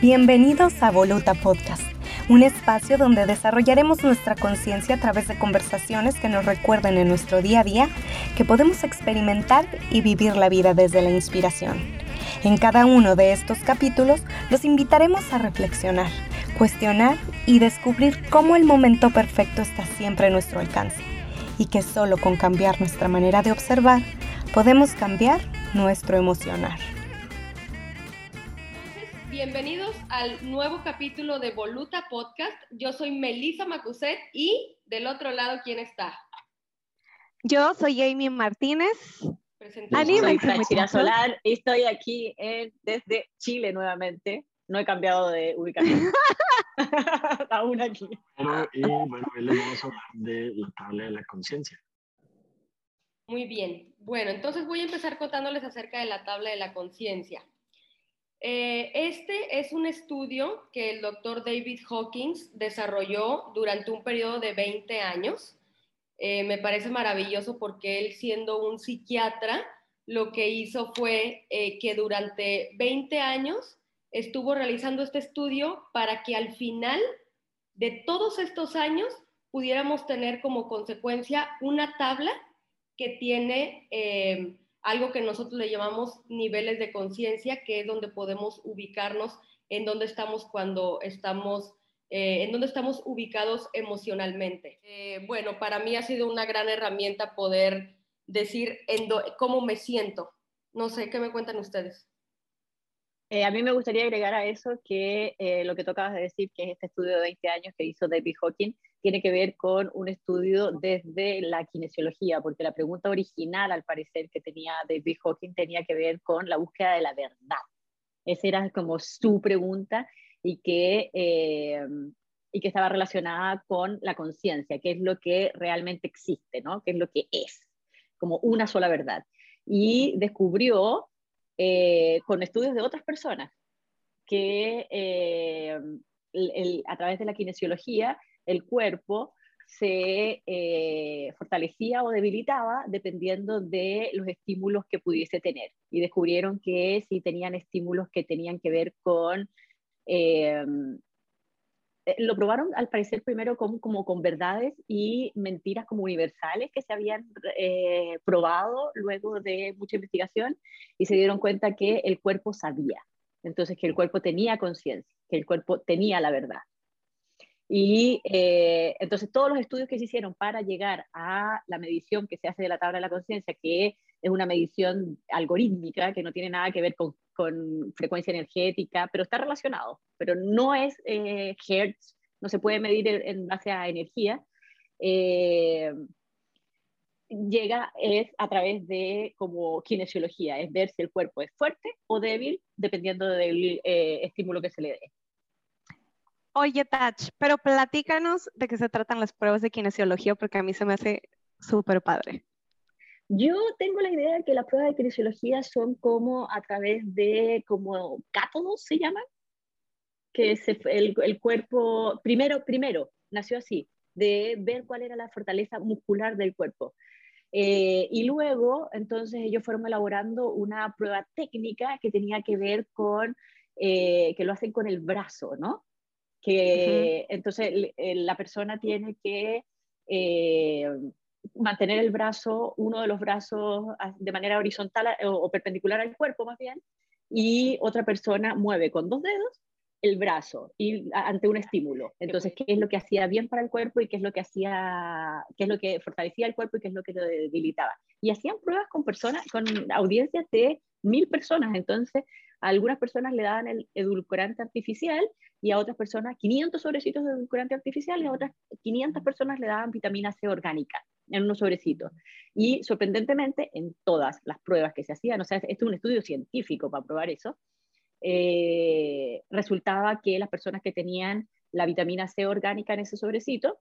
Bienvenidos a Voluta Podcast, un espacio donde desarrollaremos nuestra conciencia a través de conversaciones que nos recuerden en nuestro día a día que podemos experimentar y vivir la vida desde la inspiración. En cada uno de estos capítulos los invitaremos a reflexionar, cuestionar y descubrir cómo el momento perfecto está siempre a nuestro alcance y que solo con cambiar nuestra manera de observar podemos cambiar nuestro emocionar. Bienvenidos al nuevo capítulo de Voluta Podcast. Yo soy Melissa Macuset y del otro lado, ¿quién está? Yo soy Amy Martínez. Soy Chira Solar y estoy aquí desde Chile nuevamente. No he cambiado de ubicación. Aún aquí. y bueno, hoy le vamos a hablar de la tabla de la conciencia. Muy bien. Bueno, entonces voy a empezar contándoles acerca de la tabla de la conciencia. Eh, este es un estudio que el doctor David Hawkins desarrolló durante un periodo de 20 años. Eh, me parece maravilloso porque él siendo un psiquiatra, lo que hizo fue eh, que durante 20 años estuvo realizando este estudio para que al final de todos estos años pudiéramos tener como consecuencia una tabla que tiene algo que nosotros le llamamos niveles de conciencia, que es donde podemos ubicarnos en dónde estamos cuando estamos, eh, en dónde estamos ubicados emocionalmente. Eh, bueno, para mí ha sido una gran herramienta poder decir en cómo me siento. No sé, ¿qué me cuentan ustedes? Eh, a mí me gustaría agregar a eso que lo que tocabas de decir, que es este estudio de 20 años que hizo David Hawking, tiene que ver con un estudio desde la kinesiología, porque la pregunta original, al parecer, que tenía David Hawking tenía que ver con la búsqueda de la verdad. Esa era como su pregunta y que, eh, y que estaba relacionada con la conciencia, qué es lo que realmente existe, ¿no? qué es lo que es, como una sola verdad. Y descubrió eh, con estudios de otras personas que eh, a través de la kinesiología el cuerpo se eh, fortalecía o debilitaba dependiendo de los estímulos que pudiese tener. Y descubrieron que si tenían estímulos que tenían que ver con... Eh, eh, lo probaron al parecer primero como, como, con verdades y mentiras como universales que se habían probado luego de mucha investigación y se dieron cuenta que el cuerpo sabía, entonces que el cuerpo tenía conciencia, que el cuerpo tenía la verdad. Y eh, entonces todos los estudios que se hicieron para llegar a la medición que se hace de la tabla de la conciencia, que es una medición algorítmica, que no tiene nada que ver con, frecuencia energética, pero está relacionado, pero no es eh, Hertz, no se puede medir en base a energía, eh, llega es a través de como kinesiología, es ver si el cuerpo es fuerte o débil dependiendo del estímulo que se le dé. Oye, Tach, pero platícanos de qué se tratan las pruebas de kinesiología, porque a mí se me hace súper padre. Yo tengo la idea de que las pruebas de kinesiología son como a través de, como cátodos se llaman, que es el, el, cuerpo, primero, primero, nació así, de ver cuál era la fortaleza muscular del cuerpo. Eh, y luego, entonces, ellos fueron elaborando una prueba técnica que tenía que ver con, eh, que lo hacen con el brazo, ¿no? Que entonces la persona tiene que eh, mantener el brazo, uno de los brazos de manera horizontal o, perpendicular al cuerpo más bien, y otra persona mueve con dos dedos el brazo y ante un estímulo. Entonces, ¿qué es lo que hacía bien para el cuerpo y qué es lo que hacía, qué es lo que fortalecía el cuerpo y qué es lo que lo debilitaba? Y hacían pruebas con personas, con audiencias de mil personas. Entonces, a algunas personas le daban el edulcorante artificial y a otras personas 500 sobrecitos de edulcorante artificial y a otras 500 personas le daban vitamina C orgánica en unos sobrecitos. Y sorprendentemente, en todas las pruebas que se hacían, o sea, esto es un estudio científico para probar eso, eh, resultaba que las personas que tenían la vitamina C orgánica en ese sobrecito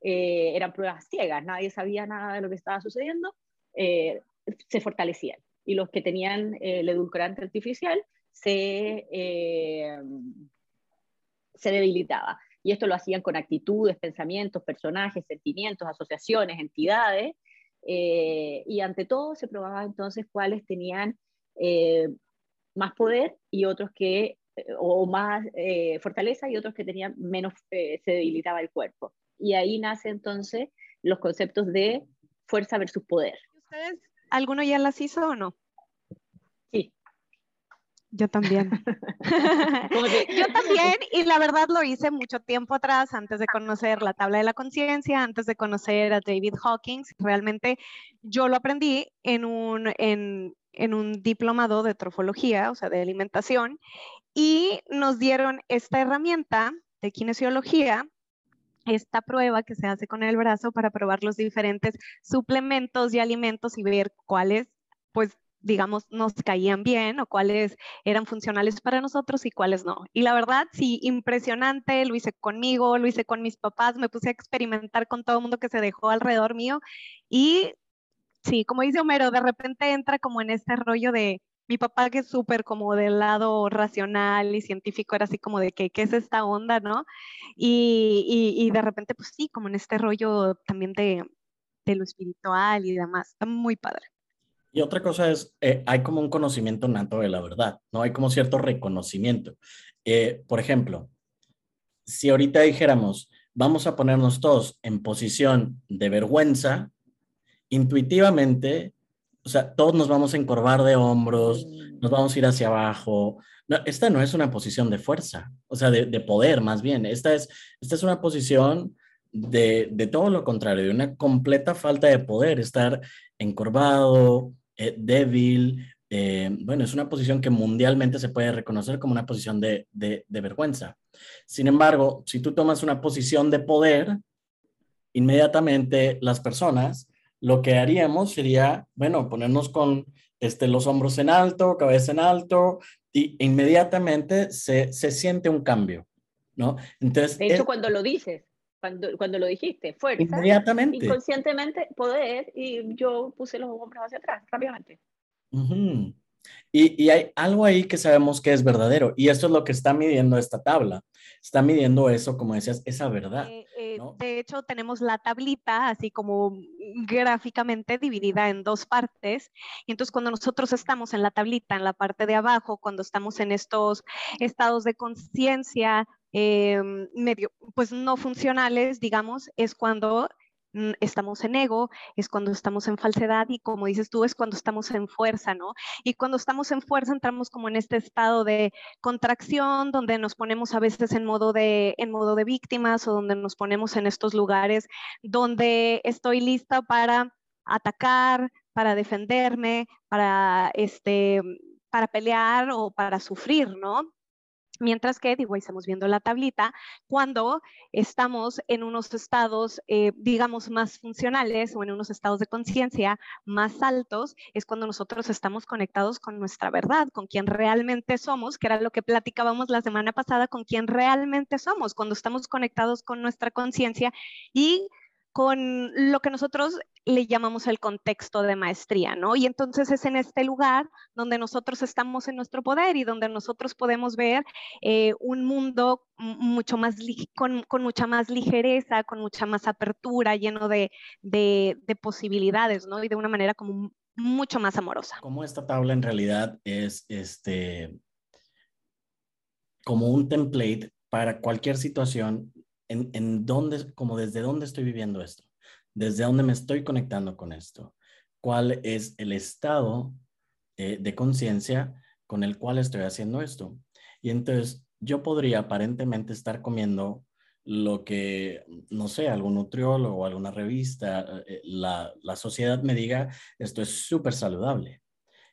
eh, eran pruebas ciegas, nadie sabía nada de lo que estaba sucediendo, eh, se fortalecían. Y los que tenían el edulcorante artificial se, eh, se debilitaba. Y esto lo hacían con actitudes, pensamientos, personajes, sentimientos, asociaciones, entidades. Eh, y ante todo se probaba entonces cuáles tenían eh, más poder y otros que o más fortaleza y otros que tenían menos, se debilitaba el cuerpo. Y ahí nace entonces los conceptos de fuerza versus poder. ¿Ustedes, alguno ya las hizo o no? Sí. Yo también. Yo también, y la verdad lo hice mucho tiempo atrás, antes de conocer la tabla de la conciencia, antes de conocer a David Hawkins. Realmente yo lo aprendí en un, en, en un diplomado de trofología, o sea, de alimentación, y nos dieron esta herramienta de kinesiología esta prueba que se hace con el brazo para probar los diferentes suplementos y alimentos y ver cuáles, pues, digamos, nos caían bien o cuáles eran funcionales para nosotros y cuáles no. Y la verdad, sí, impresionante, lo hice conmigo, lo hice con mis papás, me puse a experimentar con todo el mundo que se dejó alrededor mío y sí, como dice Homero, de repente entra como en este rollo de, mi papá que es súper como del lado racional y científico era así como de que, ¿qué es esta onda, no? Y, y, de repente, pues sí, como en este rollo también de, de lo espiritual y demás, está muy padre. Y otra cosa es, eh, hay como un conocimiento nato de la verdad, ¿no? Hay como cierto reconocimiento. Eh, por ejemplo, si ahorita dijéramos, vamos a ponernos todos en posición de vergüenza, intuitivamente o sea, todos nos vamos a encorvar de hombros, nos vamos a ir hacia abajo. No, esta no es una posición de fuerza, o sea, de, de poder más bien. Esta es, esta es una posición de, de, todo lo contrario, de una completa falta de poder, estar encorvado, eh, débil. Eh, bueno, es una posición que mundialmente se puede reconocer como una posición de, de, de vergüenza. Sin embargo, si tú tomas una posición de poder, inmediatamente las personas lo que haríamos sería, bueno, ponernos con este, los hombros en alto, cabeza en alto, y inmediatamente se, se siente un cambio, ¿no? Entonces, de hecho, cuando lo dices, cuando, cuando lo dijiste, fuerza, inmediatamente. inconscientemente poder, y yo puse los hombros hacia atrás rápidamente. y, y, hay algo ahí que sabemos que es verdadero, y esto es lo que está midiendo esta tabla está midiendo eso, como decías, esa verdad. Eh, eh, de hecho, tenemos la tablita así como gráficamente dividida en dos partes. Y entonces cuando nosotros estamos en la tablita, en la parte de abajo, cuando estamos en estos estados de conciencia em, medio, pues no funcionales, digamos, es cuando estamos en ego, es cuando estamos en falsedad y como dices tú, es cuando estamos en fuerza, ¿no? Y cuando estamos en fuerza entramos como en este estado de contracción, donde nos ponemos a veces en modo de, en modo de víctimas o donde nos ponemos en estos lugares donde estoy lista para atacar, para defenderme, para, este, para pelear o para sufrir, ¿no? Mientras que, digo, ahí estamos viendo la tablita, cuando estamos en unos estados, eh, digamos, más funcionales o en unos estados de conciencia más altos, es cuando nosotros estamos conectados con nuestra verdad, con quien realmente somos, que era lo que platicábamos la semana pasada, con quien realmente somos, cuando estamos conectados con nuestra conciencia y con lo que nosotros le llamamos el contexto de maestría, ¿no? Y entonces es en este lugar donde nosotros estamos en nuestro poder y donde nosotros podemos ver eh, un mundo mucho más con, con, mucha más ligereza, con mucha más apertura, lleno de, de, de, posibilidades, ¿no? Y de una manera como mucho más amorosa. Como esta tabla en realidad es este como un template para cualquier situación en, dónde, como desde dónde estoy viviendo esto, desde dónde me estoy conectando con esto, cuál es el estado eh, de conciencia con el cual estoy haciendo esto. Y entonces yo podría aparentemente estar comiendo lo que, no sé, algún nutriólogo o alguna revista, eh, la, la sociedad me diga, esto es súper saludable.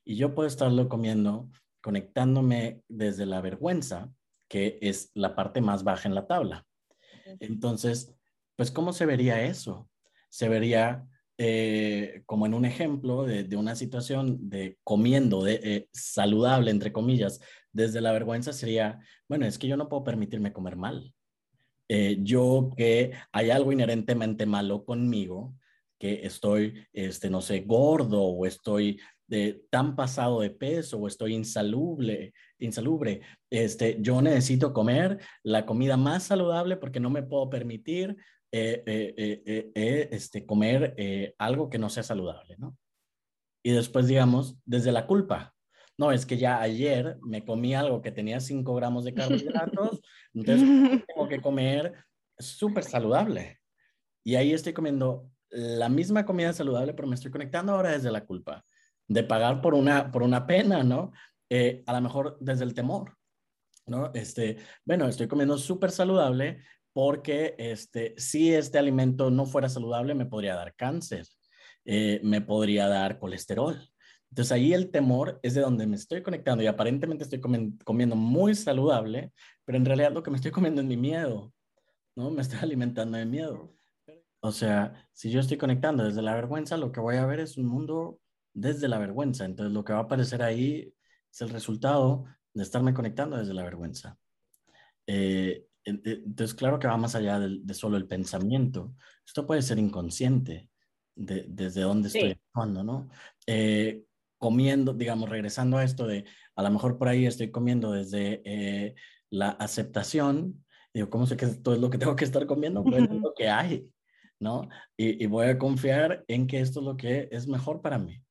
Y yo puedo estarlo comiendo conectándome desde la vergüenza, que es la parte más baja en la tabla. Entonces, pues, ¿cómo se vería eso? Se vería eh, como en un ejemplo de, una situación de comiendo de, eh, saludable, entre comillas, desde la vergüenza sería, bueno, es que yo no puedo permitirme comer mal. Eh, yo que hay algo inherentemente malo conmigo, que estoy, este, no sé, gordo o estoy de tan pasado de peso o estoy insalubre, insalubre, este, yo necesito comer la comida más saludable porque no me puedo permitir eh, eh, eh, este, comer algo que no sea saludable, ¿no? Y después, digamos, desde la culpa, no, es que ya ayer me comí algo que tenía 5 gramos de carbohidratos, entonces tengo que comer súper saludable. Y ahí estoy comiendo la misma comida saludable, pero me estoy conectando ahora desde la culpa, de pagar por una, por una pena, ¿no? Eh, a lo mejor desde el temor, ¿no? Este, bueno, estoy comiendo súper saludable porque este, si este alimento no fuera saludable me podría dar cáncer, eh, me podría dar colesterol. Entonces ahí el temor es de donde me estoy conectando y aparentemente estoy comiendo muy saludable, pero en realidad lo que me estoy comiendo es mi miedo, ¿no? Me estoy alimentando de miedo. O sea, si yo estoy conectando desde la vergüenza, lo que voy a ver es un mundo desde la vergüenza. Entonces lo que va a aparecer ahí es el resultado de estarme conectando desde la vergüenza. Eh, entonces, claro que va más allá de, solo el pensamiento. Esto puede ser inconsciente de, desde dónde estoy actuando, ¿no? Eh, comiendo, digamos, regresando a esto de, a lo mejor por ahí estoy comiendo desde eh, la aceptación, digo, ¿cómo sé que esto es lo que tengo que estar comiendo? Pues es lo que hay, ¿no? Y, y voy a confiar en que esto es lo que es mejor para mí.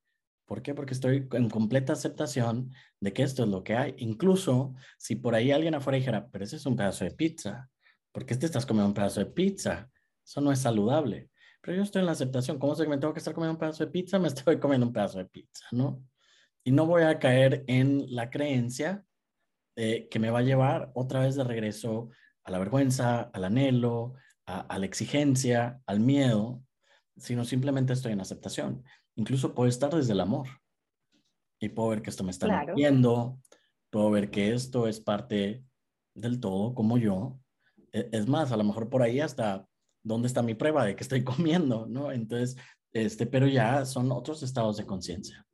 ¿Por qué? Porque estoy en completa aceptación de que esto es lo que hay. Incluso si por ahí alguien afuera dijera, pero ese es un pedazo de pizza, ¿por qué te estás comiendo un pedazo de pizza? Eso no es saludable. Pero yo estoy en la aceptación. ¿Cómo sé que me tengo que estar comiendo un pedazo de pizza? Me estoy comiendo un pedazo de pizza, ¿no? Y no voy a caer en la creencia eh, que me va a llevar otra vez de regreso a la vergüenza, al anhelo, a la exigencia, al miedo, sino simplemente estoy en aceptación. Incluso puedo estar desde el amor y puedo ver que esto me está viendo, puedo ver que esto es parte del todo como yo. E, es más, a lo mejor por ahí hasta dónde está mi prueba de que estoy comiendo, ¿no? Entonces, este, pero ya son otros estados de conciencia.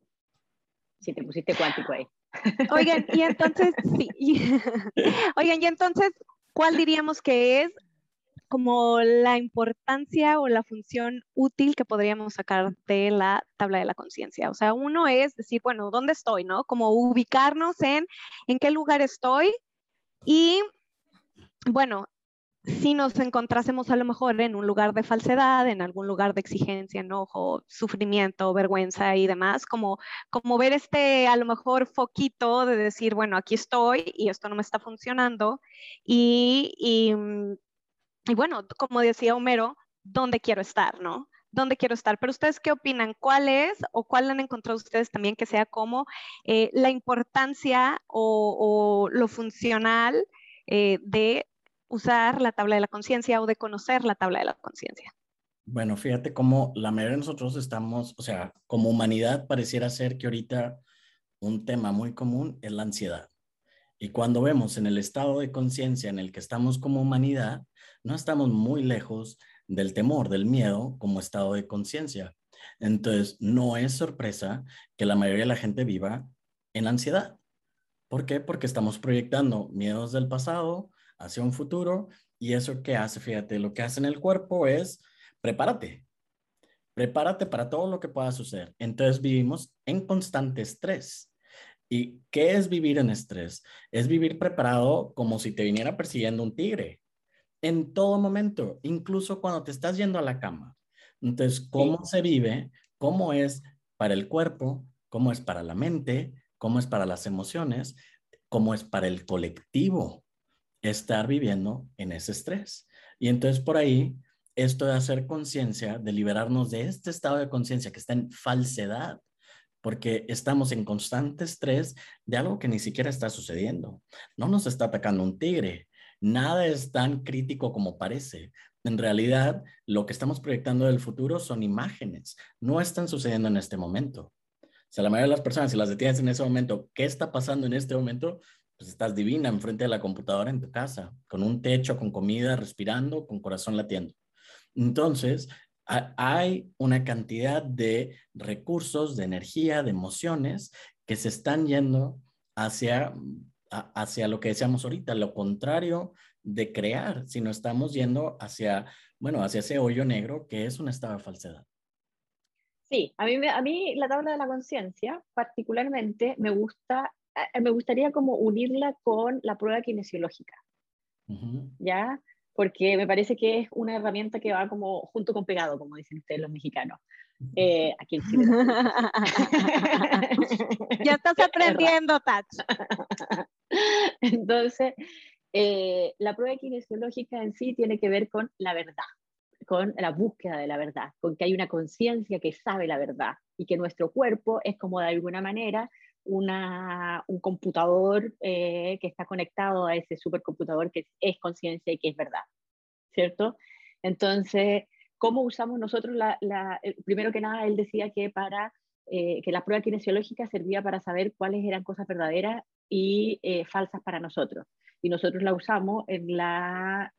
Sí, te pusiste cuántico ahí. Oigan, y entonces, sí. Oigan, y entonces, ¿cuál diríamos que es como la importancia o la función útil que podríamos sacar de la tabla de la conciencia. O sea, uno es decir, bueno, ¿dónde estoy? ¿No? Como ubicarnos en en qué lugar estoy y, bueno, si nos encontrásemos a lo mejor en un lugar de falsedad, en algún lugar de exigencia, enojo, sufrimiento, vergüenza y demás, como, como ver este a lo mejor foquito de decir, bueno, aquí estoy y esto no me está funcionando y, y mm, y bueno, como decía Homero, ¿dónde quiero estar, no? ¿Dónde quiero estar? Pero ustedes, ¿qué opinan? ¿Cuál es o cuál han encontrado ustedes también que sea como eh, la importancia o, lo funcional eh, de usar la tabla de la conciencia o de conocer la tabla de la conciencia? Bueno, fíjate cómo la mayoría de nosotros estamos, o sea, como humanidad pareciera ser que ahorita un tema muy común es la ansiedad. Y cuando vemos en el estado de conciencia en el que estamos como humanidad, no estamos muy lejos del temor, del miedo como estado de conciencia. Entonces, no es sorpresa que la mayoría de la gente viva en ansiedad. ¿Por qué? Porque estamos proyectando miedos del pasado hacia un futuro y eso que hace, fíjate, lo que hace en el cuerpo es prepárate. Prepárate para todo lo que pueda suceder. Entonces vivimos en constante estrés. ¿Y qué es vivir en estrés? Es vivir preparado como si te viniera persiguiendo un tigre en todo momento, incluso cuando te estás yendo a la cama. Entonces, ¿cómo se vive? ¿Cómo es para el cuerpo? ¿Cómo es para la mente? ¿Cómo es para las emociones? ¿Cómo es para el colectivo estar viviendo en ese estrés? Y entonces por ahí, esto de hacer conciencia, de liberarnos de este estado de conciencia que está en falsedad, porque estamos en constante estrés de algo que ni siquiera está sucediendo. No nos está atacando un tigre. Nada es tan crítico como parece. En realidad, lo que estamos proyectando del futuro son imágenes. No están sucediendo en este momento. O sea, la mayoría de las personas, si las detienes en ese momento, ¿qué está pasando en este momento? Pues estás divina enfrente de la computadora en tu casa, con un techo, con comida, respirando, con corazón latiendo. Entonces, hay una cantidad de recursos, de energía, de emociones que se están yendo hacia, hacia lo que decíamos ahorita, lo contrario de crear, sino estamos yendo hacia, bueno, hacia ese hoyo negro que es un estado de falsedad. Sí, a mí, a mí la tabla de la conciencia particularmente me gusta, eh, me gustaría como unirla con la prueba kinesiológica. ¿Ya? Porque me parece que es una herramienta que va como junto con pegado, como dicen ustedes los mexicanos. Eh, aquí en Chile. ya estás aprendiendo, Tach. Entonces, eh, la prueba kinesiológica en sí tiene que ver con la verdad, con la búsqueda de la verdad, con que hay una conciencia que sabe la verdad y que nuestro cuerpo es como de alguna manera una, un computador eh, que está conectado a ese supercomputador que es conciencia y que es verdad, ¿cierto? Entonces, ¿cómo usamos nosotros la, primero que nada, él decía que para eh, que la prueba kinesiológica servía para saber cuáles eran cosas verdaderas y eh, falsas para nosotros. Y nosotros la usamos en la,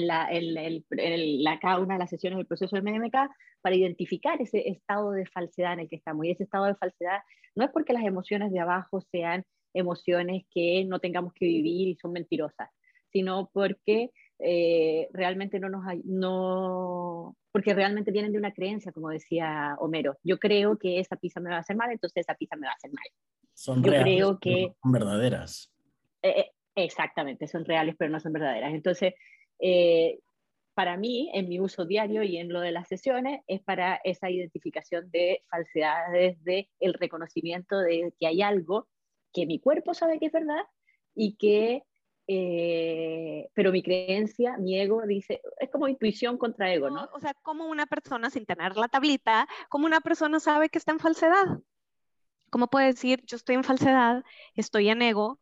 la, en, la, cada una de las sesiones del proceso de MMK para identificar ese estado de falsedad en el que estamos. Y ese estado de falsedad no es porque las emociones de abajo sean emociones que no tengamos que vivir y son mentirosas, sino porque eh, realmente no nos no porque realmente vienen de una creencia, como decía Homero. Yo creo que esa pizza me va a hacer mal, entonces esa pizza me va a hacer mal. Son Yo reales, creo que son verdaderas. Eh, eh, exactamente, son reales, pero no son verdaderas. Entonces, eh, para mí, en mi uso diario y en lo de las sesiones, es para esa identificación de falsedades, de el reconocimiento de que hay algo que mi cuerpo sabe que es verdad y que, eh, pero mi creencia, mi ego dice, es como intuición contra ego, ¿no? O sea, como una persona sin tener la tablita, como una persona sabe que está en falsedad. ¿Cómo puede decir, yo estoy en falsedad, estoy en ego?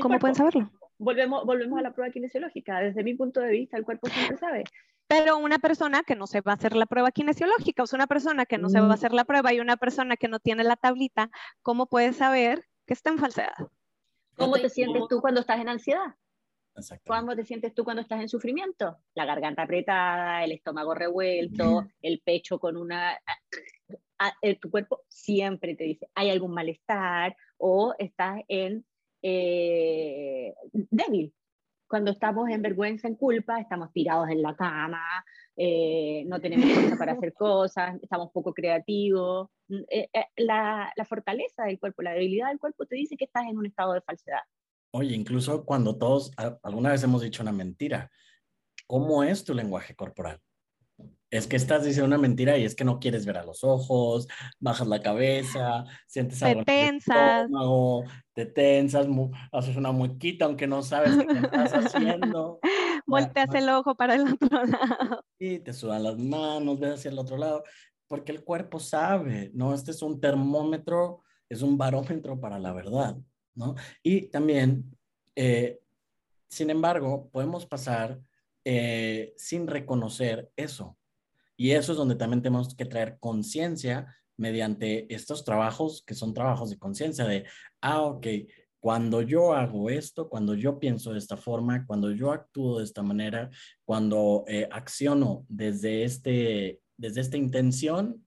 ¿Cómo pueden saberlo? Volvemos, volvemos a la prueba kinesiológica. Desde mi punto de vista, el cuerpo siempre sabe. Pero una persona que no se va a hacer la prueba kinesiológica, o sea, una persona que no se va a mm. hacer la prueba y una persona que no tiene la tablita, ¿cómo puede saber que está en falsedad? ¿Cómo te sientes tú cuando estás en ansiedad? ¿Cómo te sientes tú cuando estás en sufrimiento? La garganta apretada, el estómago revuelto, el pecho con una... tu cuerpo siempre te dice, hay algún malestar o estás en eh, débil. Cuando estamos en vergüenza, en culpa, estamos tirados en la cama, eh, no tenemos fuerza para hacer cosas, estamos poco creativos. Mm, eh, la, la fortaleza del cuerpo, la debilidad del cuerpo te dice que estás en un estado de falsedad. Oye, incluso cuando todos alguna vez hemos dicho una mentira, ¿cómo es tu lenguaje corporal? Es que estás diciendo una mentira y es que no quieres ver a los ojos, bajas la cabeza, sientes algo te tensas, te tensas, haces una muequita aunque no sabes qué estás haciendo. Volteas el ojo para el otro lado. Y te sudan las manos, ves hacia el otro lado, porque el cuerpo sabe, ¿no? Este es un termómetro, es un barómetro para la verdad, ¿no? Y también, eh, sin embargo, podemos pasar eh, sin reconocer eso. Y eso es donde también tenemos que traer conciencia mediante estos trabajos que son trabajos de conciencia de, ah, ok, cuando yo hago esto, cuando yo pienso de esta forma, cuando yo actúo de esta manera, cuando eh, acciono desde, este, desde esta intención,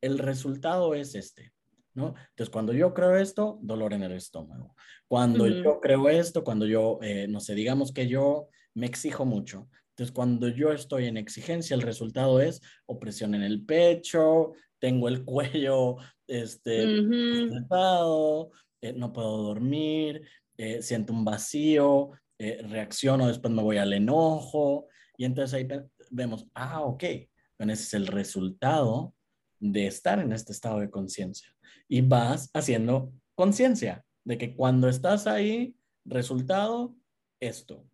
el resultado es este, ¿no? Entonces, cuando yo creo esto, dolor en el estómago. Cuando yo creo esto, cuando yo, eh, no sé, digamos que yo me exijo mucho, entonces, cuando yo estoy en exigencia, el resultado es opresión en el pecho, tengo el cuello este, eh, no puedo dormir, eh, siento un vacío, eh, reacciono, después me voy al enojo. Y entonces ahí vemos, ah, ok, bueno, ese es el resultado de estar en este estado de conciencia. Y vas haciendo conciencia de que cuando estás ahí, resultado, esto.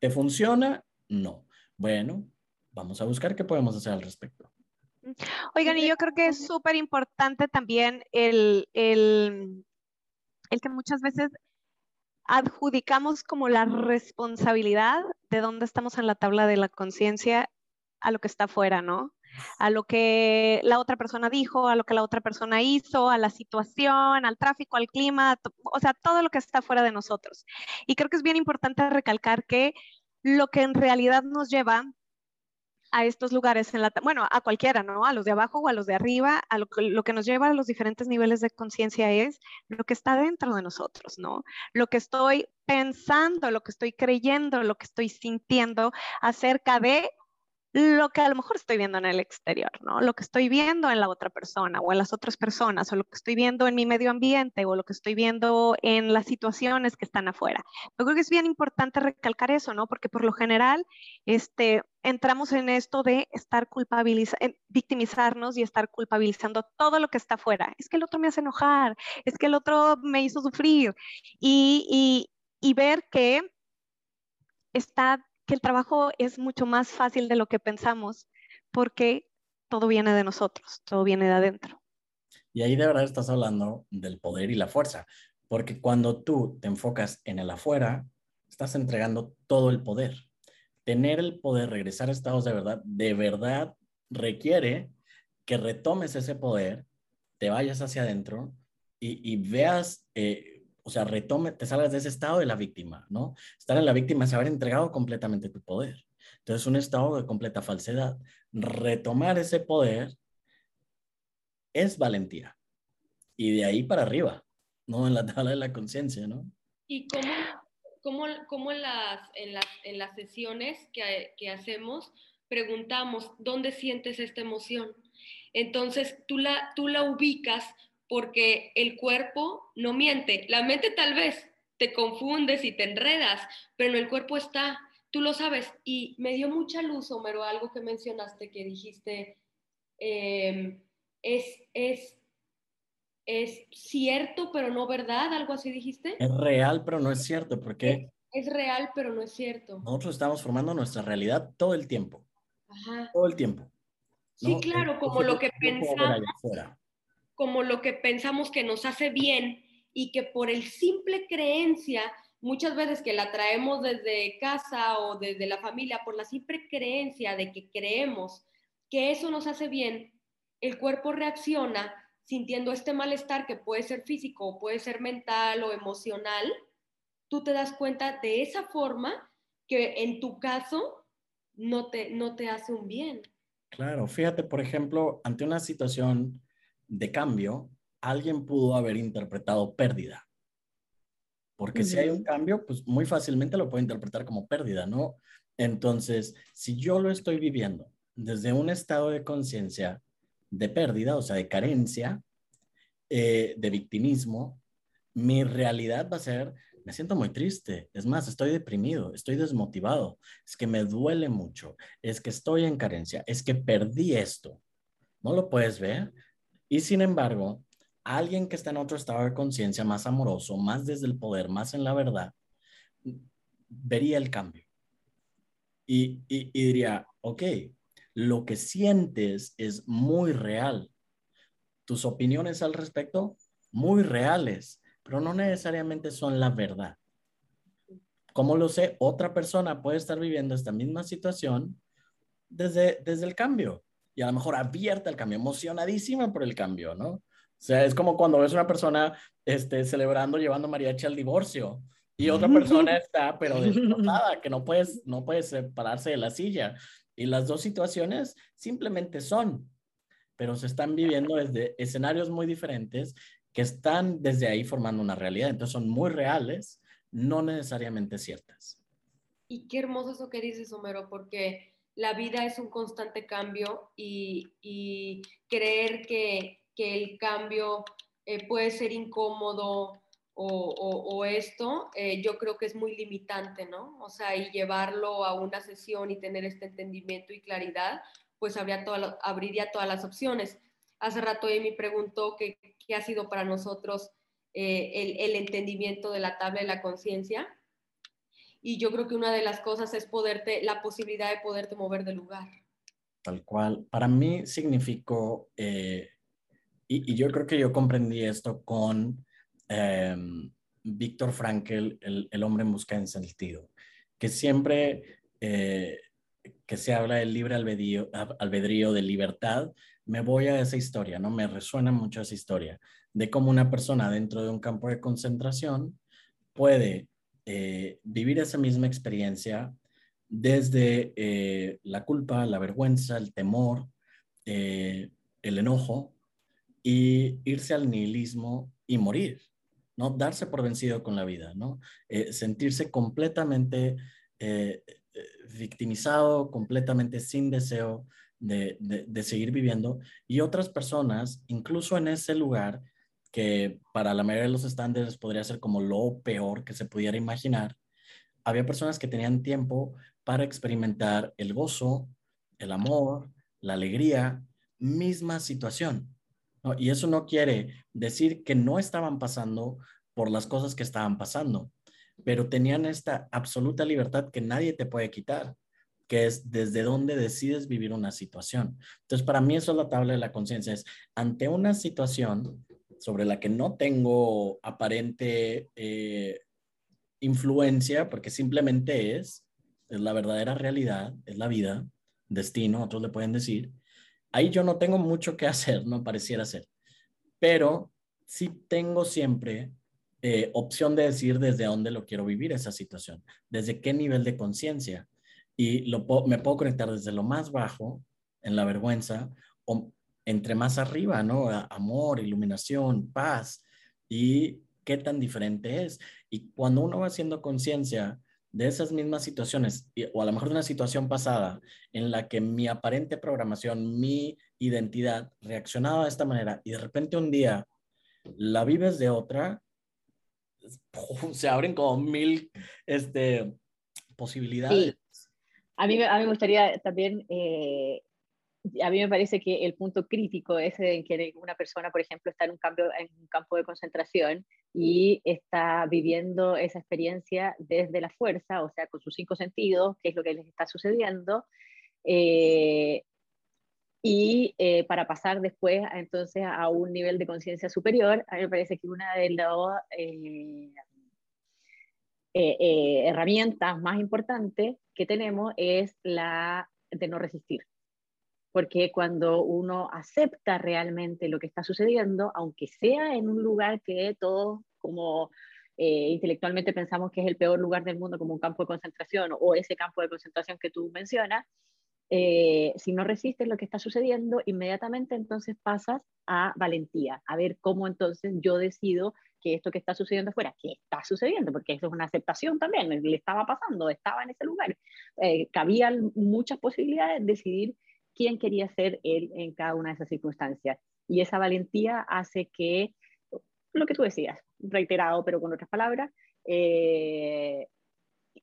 ¿Te funciona? No. Bueno, vamos a buscar qué podemos hacer al respecto. Oigan, y yo creo que es súper importante también el, el, el que muchas veces adjudicamos como la responsabilidad de dónde estamos en la tabla de la conciencia a lo que está afuera, ¿no? A lo que la otra persona dijo, a lo que la otra persona hizo, a la situación, al tráfico, al clima, o sea, todo lo que está fuera de nosotros. Y creo que es bien importante recalcar que lo que en realidad nos lleva a estos lugares, en la, bueno, a cualquiera, ¿no? A los de abajo o a los de arriba, a lo, lo que nos lleva a los diferentes niveles de conciencia es lo que está dentro de nosotros, ¿no? Lo que estoy pensando, lo que estoy creyendo, lo que estoy sintiendo acerca de lo que a lo mejor estoy viendo en el exterior, ¿no? Lo que estoy viendo en la otra persona o en las otras personas, o lo que estoy viendo en mi medio ambiente, o lo que estoy viendo en las situaciones que están afuera. Yo creo que es bien importante recalcar eso, ¿no? Porque por lo general, este, entramos en esto de estar culpabilizando, victimizarnos y estar culpabilizando todo lo que está afuera. Es que el otro me hace enojar, es que el otro me hizo sufrir. Y, y, y ver que está que el trabajo es mucho más fácil de lo que pensamos porque todo viene de nosotros, todo viene de adentro. Y ahí de verdad estás hablando del poder y la fuerza, porque cuando tú te enfocas en el afuera, estás entregando todo el poder. Tener el poder, regresar a estados de verdad, de verdad requiere que retomes ese poder, te vayas hacia adentro y, veas eh, o sea, retome, te salgas de ese estado de la víctima, ¿no? Estar en la víctima es haber entregado completamente tu poder. Entonces, un estado de completa falsedad. Retomar ese poder es valentía. Y de ahí para arriba, ¿no? En la tabla de la conciencia, ¿no? ¿Y cómo, cómo, cómo en, las, en, las, en las sesiones que, que hacemos preguntamos, ¿dónde sientes esta emoción? Entonces, tú la, tú la ubicas porque el cuerpo no miente. La mente tal vez te confundes y te enredas, pero el cuerpo está, tú lo sabes. Y me dio mucha luz, Homero, algo que mencionaste, que dijiste, em, es, es, es cierto, pero no verdad, algo así dijiste. Es real, pero no es cierto, porque... Es, real, pero no es cierto. Nosotros estamos formando nuestra realidad todo el tiempo. Ajá. Todo el tiempo. Sí, claro, como lo que pensamos como lo que pensamos que nos hace bien y que por el simple creencia, muchas veces que la traemos desde casa o desde la familia, por la simple creencia de que creemos que eso nos hace bien, el cuerpo reacciona sintiendo este malestar que puede ser físico, puede ser mental o emocional, tú te das cuenta de esa forma que en tu caso no te, no te hace un bien. Claro, fíjate, por ejemplo, ante una situación de cambio, alguien pudo haber interpretado pérdida. Porque si hay un cambio, pues muy fácilmente lo puede interpretar como pérdida, ¿no? Entonces, si yo lo estoy viviendo desde un estado de conciencia de pérdida, o sea, de carencia, eh, de victimismo, mi realidad va a ser, me siento muy triste, es más, estoy deprimido, estoy desmotivado, es que me duele mucho, es que estoy en carencia, es que perdí esto. ¿No lo puedes ver? Y sin embargo, alguien que está en otro estado de conciencia más amoroso, más desde el poder, más en la verdad, vería el cambio. Y, diría, ok, lo que sientes es muy real. Tus opiniones al respecto, muy reales, pero no necesariamente son la verdad. ¿Cómo lo sé? Otra persona puede estar viviendo esta misma situación desde, desde el cambio y a lo mejor abierta al cambio, emocionadísima por el cambio, ¿no? O sea, es como cuando ves una persona este, celebrando, llevando mariachi al divorcio y otra persona está, pero destrozada, que no puedes, no puedes separarse de la silla. Y las dos situaciones simplemente son, pero se están viviendo desde escenarios muy diferentes que están desde ahí formando una realidad. Entonces son muy reales, no necesariamente ciertas. Y qué hermoso eso que dices, Homero, porque la vida es un constante cambio y, creer que, el cambio eh, puede ser incómodo o, esto, eh, yo creo que es muy limitante, ¿no? O sea, y llevarlo a una sesión y tener este entendimiento y claridad, pues habría abriría todas las opciones. Hace rato Amy preguntó qué, ha sido para nosotros eh, el entendimiento de la tabla de la conciencia y yo creo que una de las cosas es poderte, la posibilidad de poderte mover de lugar. Tal cual. Para mí significó, eh, y, yo creo que yo comprendí esto con eh, Víctor Frankel, el, el, hombre en busca de sentido, que siempre eh, que se habla del libre albedrío, albedrío, de libertad, me voy a esa historia, ¿no? Me resuena mucho esa historia de cómo una persona dentro de un campo de concentración puede eh, vivir esa misma experiencia desde eh, la culpa, la vergüenza, el temor, eh, el enojo y irse al nihilismo y morir, ¿no? Darse por vencido con la vida, ¿no? sentirse completamente victimizado, completamente sin deseo de, de, seguir viviendo, y otras personas, incluso en ese lugar, que para la mayoría de los estándares podría ser como lo peor que se pudiera imaginar, había personas que tenían tiempo para experimentar el gozo, el amor, la alegría, misma situación. Y eso no quiere decir que no estaban pasando por las cosas que estaban pasando, pero tenían esta absoluta libertad que nadie te puede quitar, que es desde dónde decides vivir una situación. Entonces, para mí eso es la tabla de la conciencia, es ante una situación sobre la que no tengo aparente eh, influencia, porque simplemente es, la verdadera realidad, es la vida, destino, otros le pueden decir, ahí yo no tengo mucho que hacer, no pareciera ser, pero sí tengo siempre eh, opción de decir desde dónde lo quiero vivir esa situación, desde qué nivel de conciencia. Y lo me puedo conectar desde lo más bajo, en la vergüenza, o entre más arriba, ¿no? Amor, iluminación, paz. Y qué tan diferente es. Y cuando uno va haciendo conciencia de esas mismas situaciones, o a lo mejor de una situación pasada en la que mi aparente programación, mi identidad reaccionaba de esta manera y de repente un día la vives de otra, se abren como mil este, posibilidades. A, mí, a mí me gustaría también eh, a mí me parece que el punto crítico es en que una persona, por ejemplo, está en un, cambio, en un campo de concentración y está viviendo esa experiencia desde la fuerza, o sea, con sus cinco sentidos, qué es lo que les está sucediendo, eh, y eh, para pasar después entonces a un nivel de conciencia superior, a mí me parece que una de las eh, herramientas más importantes que tenemos es la de no resistir porque cuando uno acepta realmente lo que está sucediendo, aunque sea en un lugar que todos como eh, intelectualmente pensamos que es el peor lugar del mundo como un campo de concentración o ese campo de concentración que tú mencionas, eh, si no resistes lo que está sucediendo, inmediatamente entonces pasas a valentía, a ver cómo entonces yo decido que esto que está sucediendo afuera, ¿qué está sucediendo? Porque eso es una aceptación también, le estaba pasando, estaba en ese lugar. Eh, cabían muchas posibilidades de decidir quién quería ser él en cada una de esas circunstancias. Y esa valentía hace que, lo que tú decías, reiterado, pero con otras palabras, eh,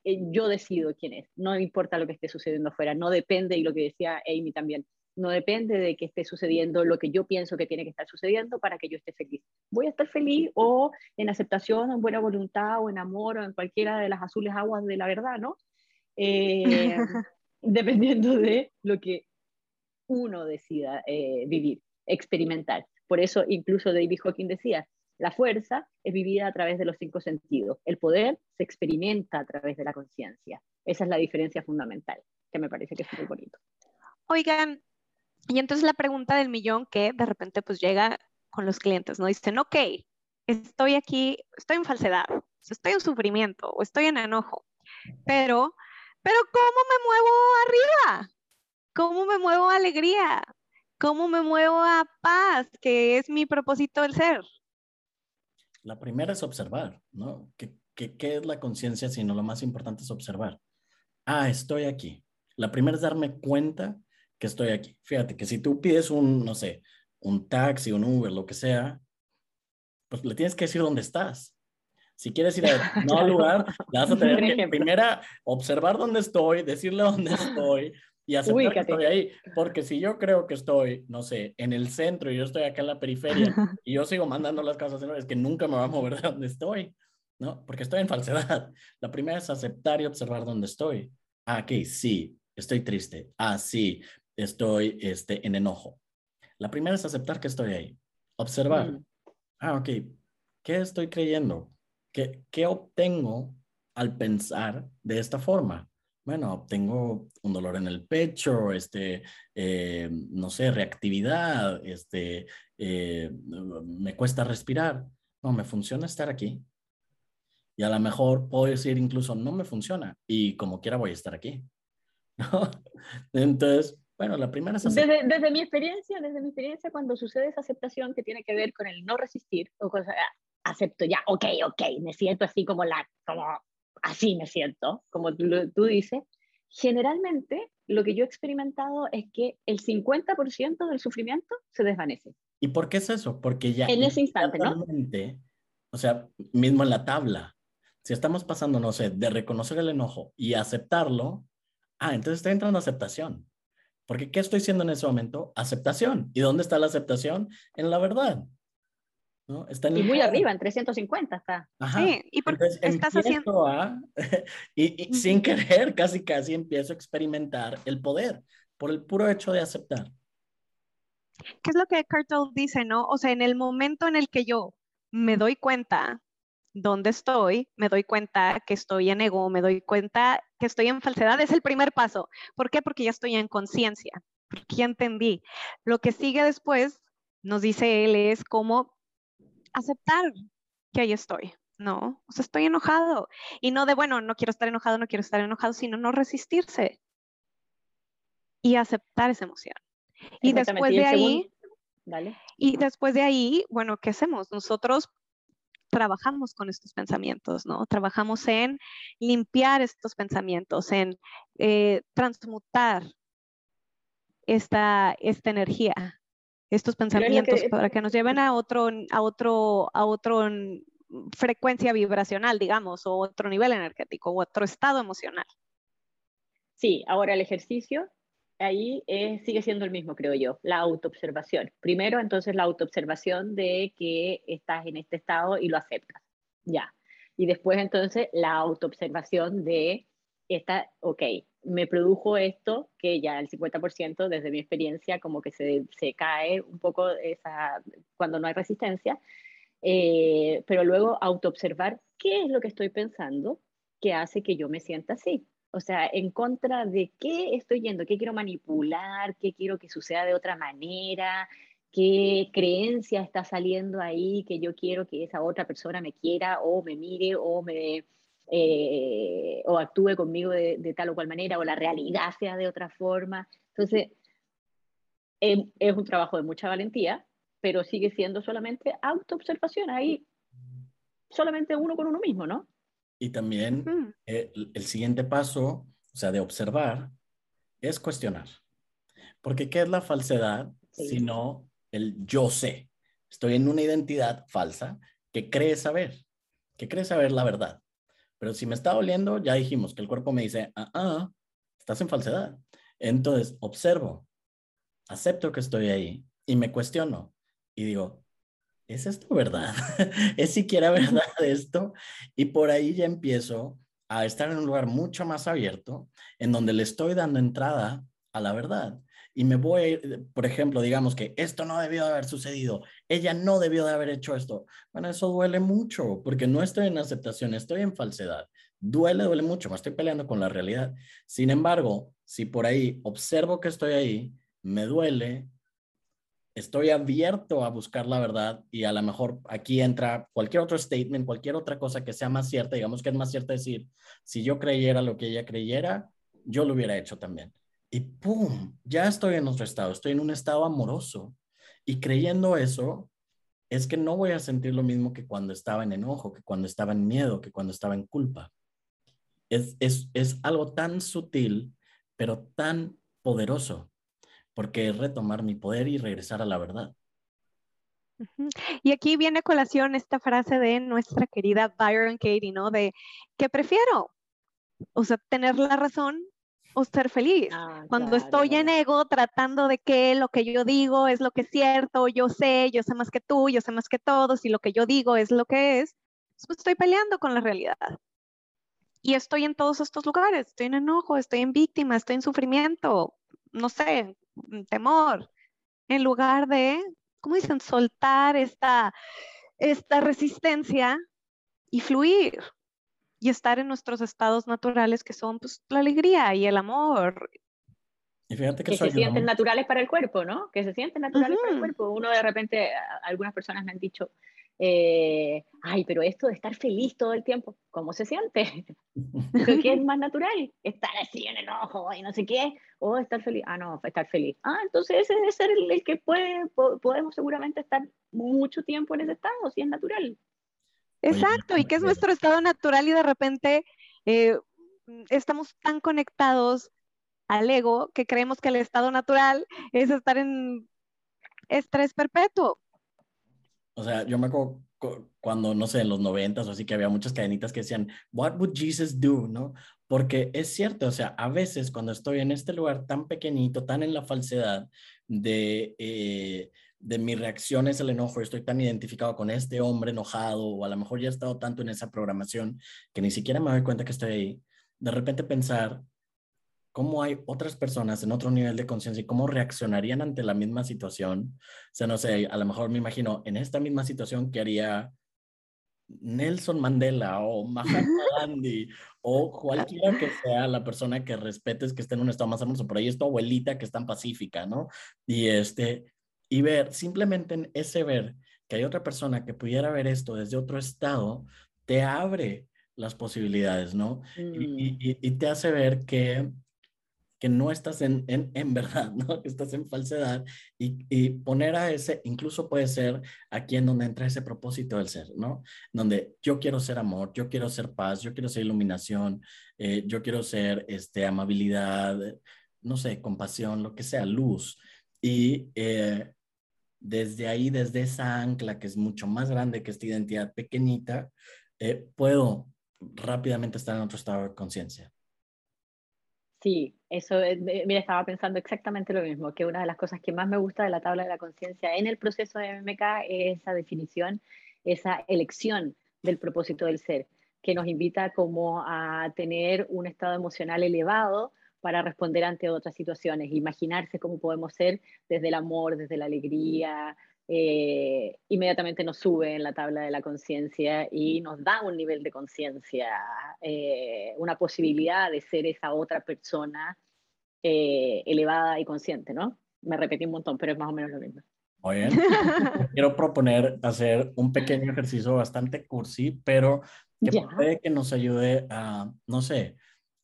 eh, yo decido quién es, no importa lo que esté sucediendo afuera, no depende, y lo que decía Amy también, no depende de que esté sucediendo lo que yo pienso que tiene que estar sucediendo para que yo esté feliz. Voy a estar feliz o en aceptación, o en buena voluntad, o en amor, o en cualquiera de las azules aguas de la verdad, ¿no? Eh, dependiendo de lo que uno decida eh, vivir, experimentar. Por eso incluso David Hawking decía, la fuerza es vivida a través de los cinco sentidos, el poder se experimenta a través de la conciencia. Esa es la diferencia fundamental, que me parece que es muy bonito. Oigan, y entonces la pregunta del millón que de repente pues llega con los clientes, ¿no? Dicen, ok, estoy aquí, estoy en falsedad, estoy en sufrimiento o estoy en enojo, pero, pero ¿cómo me muevo arriba? ¿Cómo me muevo a alegría? ¿Cómo me muevo a paz, que es mi propósito del ser? La primera es observar, ¿no? ¿Qué, qué, es la conciencia? Sino lo más importante es observar. Ah, estoy aquí. La primera es darme cuenta que estoy aquí. Fíjate que si tú pides un, no sé, un taxi, un Uber, lo que sea, pues le tienes que decir dónde estás. Si quieres ir a no lugar, le vas a tener que primero observar dónde estoy, decirle dónde estoy, y aceptar que estoy ahí. Porque si yo creo que estoy, no sé, en el centro y yo estoy acá en la periferia y yo sigo mandando las cosas, es que nunca me va a mover de donde estoy, ¿no? Porque estoy en falsedad. La primera es aceptar y observar dónde estoy. Ah, ok, sí, estoy triste. Ah, sí, estoy este, en enojo. La primera es aceptar que estoy ahí. Observar. Mm. Ah, ok, ¿qué estoy creyendo? ¿Qué, ¿Qué obtengo al pensar de esta forma? Bueno, tengo un dolor en el pecho, este, eh, no sé, reactividad, este, eh, me cuesta respirar. No, me funciona estar aquí. Y a lo mejor puedo decir incluso, no me funciona. Y como quiera voy a estar aquí. Entonces, bueno, la primera es desde, desde, mi experiencia, desde mi experiencia, cuando sucede esa aceptación que tiene que ver con el no resistir, o cosa, acepto ya, ok, ok, me siento así como la, como así me siento, como tú, tú dices, generalmente lo que yo he experimentado es que el 50% del sufrimiento se desvanece. ¿Y por qué es eso? Porque ya... En ese instante, ¿no? O sea, mismo en la tabla, si estamos pasando, no sé, de reconocer el enojo y aceptarlo, ah, entonces está entrando aceptación. Porque ¿qué estoy haciendo en ese momento? Aceptación. ¿Y dónde está la aceptación? En la verdad. ¿No? Está y muy arriba, en 350 está. Sí, y porque estás haciendo... y, sin querer, casi casi empiezo a experimentar el poder por el puro hecho de aceptar. ¿Qué es lo que Eckhart dice, no? O sea, en el momento en el que yo me doy cuenta dónde estoy, me doy cuenta que estoy en ego, me doy cuenta que estoy en falsedad, es el primer paso. ¿Por qué? Porque ya estoy en conciencia, porque ya entendí. Lo que sigue después, nos dice él, es cómo aceptar que ahí estoy, ¿no? O sea, estoy enojado. Y no de, bueno, no quiero estar enojado, no quiero estar enojado, sino no resistirse y aceptar esa emoción. Y después de ahí, y después de ahí, bueno, ¿qué hacemos? Nosotros trabajamos con estos pensamientos, ¿no? Trabajamos en limpiar estos pensamientos, en eh, transmutar esta, esta energía, estos pensamientos para que nos lleven a otro, a otro, a otro frecuencia vibracional, digamos, o otro nivel energético, o otro estado emocional. Sí, ahora el ejercicio ahí sigue siendo el mismo, creo yo, la autoobservación. Primero, entonces, la autoobservación de que estás en este estado y lo aceptas, ya. Y después, entonces, la autoobservación de esta, ok, me produjo esto, que ya el 50% desde mi experiencia como que se, se cae un poco esa, cuando no hay resistencia, eh, pero luego autoobservar qué es lo que estoy pensando que hace que yo me sienta así. O sea, en contra de qué estoy yendo, qué quiero manipular, qué quiero que suceda de otra manera, qué creencia está saliendo ahí que yo quiero que esa otra persona me quiera o me mire o me eh, o actúe conmigo de, tal o cual manera o la realidad sea de otra forma. Entonces, em, es un trabajo de mucha valentía, pero sigue siendo solamente autoobservación ahí, solamente uno con uno mismo, ¿no? Y también eh, el siguiente paso, o sea, de observar, es cuestionar. Porque ¿qué es la falsedad? Sino el yo sé. Estoy en una identidad falsa que cree saber, que cree saber la verdad. Pero si me está doliendo, ya dijimos que el cuerpo me dice, ah, ah, estás en falsedad. Entonces, observo, acepto que estoy ahí y me cuestiono y digo, ¿es esto verdad? ¿Es siquiera verdad esto? Y por ahí ya empiezo a estar en un lugar mucho más abierto, en donde le estoy dando entrada a la verdad. Y me voy por ejemplo, digamos que esto no debió de haber sucedido, ella no debió de haber hecho esto. Bueno, eso duele mucho, porque no estoy en aceptación, estoy en falsedad. Duele, duele mucho, me estoy peleando con la realidad. Sin embargo, si por ahí observo que estoy ahí, me duele, estoy abierto a buscar la verdad y a lo mejor aquí entra cualquier otro statement, cualquier otra cosa que sea más cierta, digamos que es más cierta decir, si yo creyera lo que ella creyera, yo lo hubiera hecho también. Y ¡pum! Ya estoy en otro estado, estoy en un estado amoroso. Y creyendo eso, es que no voy a sentir lo mismo que cuando estaba en enojo, que cuando estaba en miedo, que cuando estaba en culpa. Es, es, es algo tan sutil, pero tan poderoso porque es retomar mi poder y regresar a la verdad. Y aquí viene a colación esta frase de nuestra querida Byron Katie, ¿no? De, ¿qué prefiero? O sea, tener la razón o ser feliz. Ah, Cuando estoy en ego tratando de que lo que yo digo es lo que es cierto, yo sé, yo sé más que tú, yo sé más que todos y lo que yo digo es lo que es, pues estoy peleando con la realidad. Y estoy en todos estos lugares, estoy en enojo, estoy en víctima, estoy en sufrimiento, no sé, temor, en lugar de, ¿cómo dicen?, soltar esta, esta resistencia y fluir y estar en nuestros estados naturales que son pues, la alegría y el amor. Y fíjate que, se sienten naturales para el cuerpo, ¿no? Que se sienten naturales para el cuerpo. Uno de repente, algunas personas me han dicho, eh, ay, pero esto de estar feliz todo el tiempo, ¿cómo se siente? ¿Qué es más natural? Estar así en enojo y no sé qué, o estar feliz. Ah, no, estar feliz. Ah, entonces ese debe ser el, que puede, podemos seguramente estar mucho tiempo en ese estado, si es natural. Exacto, y que es nuestro estado natural y de repente, eh, mm, estamos tan conectados al ego que creemos que el estado natural es estar en estrés perpetuo. O sea, yo me acuerdo cuando, no sé, en los noventas o así, que había muchas cadenitas que decían, What would Jesus do? ¿No? Porque es cierto, o sea, a veces cuando estoy en este lugar tan pequeñito, tan en la falsedad de, eh, de mis reacciones al enojo, estoy tan identificado con este hombre enojado, o a lo mejor ya he estado tanto en esa programación que ni siquiera me doy cuenta que estoy ahí, de repente pensar, cómo hay otras personas en otro nivel de conciencia y cómo reaccionarían ante la misma situación. O sea, no sé, a lo mejor me imagino en esta misma situación que haría Nelson Mandela o Mahatma Gandhi o cualquiera que sea la persona que respetes que esté en un estado más hermoso. Por ahí es tu abuelita que es tan pacífica, ¿no? Y este, y ver, simplemente en ese ver que hay otra persona que pudiera ver esto desde otro estado, te abre las posibilidades, ¿no? y, mm. te hace ver que que no estás en, en, en verdad, ¿no? que estás en falsedad y, y, poner a ese, incluso puede ser aquí en donde entra ese propósito del ser, ¿no? Donde yo quiero ser amor, yo quiero ser paz, yo quiero ser iluminación, eh, yo quiero ser este, amabilidad, no sé, compasión, lo que sea, luz. Y eh, desde ahí, desde esa ancla que es mucho más grande que esta identidad pequeñita, eh, puedo rápidamente estar en otro estado de conciencia. Sí, eso, mira, estaba pensando exactamente lo mismo, que una de las cosas que más me gusta de la tabla de la conciencia en el proceso de MMK es esa definición, esa elección del propósito del ser, que nos invita como a tener un estado emocional elevado para responder ante otras situaciones, imaginarse cómo podemos ser desde el amor, desde la alegría, eh, inmediatamente nos sube en la tabla de la conciencia y nos da un nivel de conciencia, eh, una posibilidad de ser esa otra persona eh, elevada y consciente, ¿no? Me repetí un montón, pero es más o menos lo mismo. Muy bien. Quiero proponer hacer un pequeño ejercicio bastante cursi, pero que puede que nos ayude a, no sé,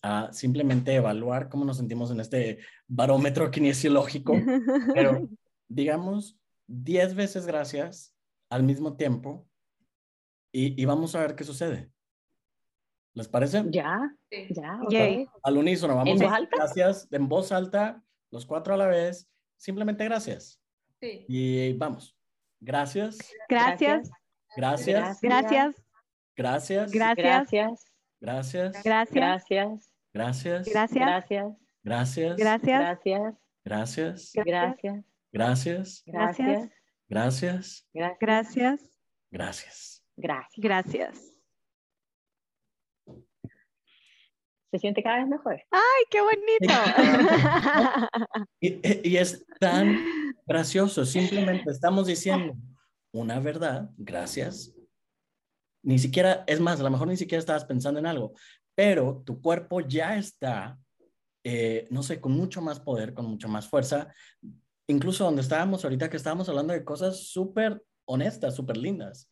a simplemente evaluar cómo nos sentimos en este barómetro kinesiológico, pero digamos 10 veces gracias al mismo tiempo y, y, vamos a ver qué sucede. ¿Les parece? Ya, ya. Okay. Al unísono, vamos ¿En a voz alta? gracias en voz alta, los cuatro a la vez, simplemente gracias. Sí. Y vamos. Gracias. Gracias. Gracias. Gracias. Gracias. gracias. gracias. Gracias. Gracias. Gracias. Gracias. Gracias. Gracias. Gracias. Gracias. Gracias. Gracias. Gracias. Gracias. Gracias. Se siente cada vez mejor. ¡Ay, qué bonito! y, es tan gracioso. Simplemente estamos diciendo una verdad, gracias. Ni siquiera, es más, a lo mejor ni siquiera estabas pensando en algo, pero tu cuerpo ya está, eh, no sé, con mucho más poder, con mucho más fuerza, incluso donde estábamos ahorita, que estábamos hablando de cosas súper honestas, súper lindas,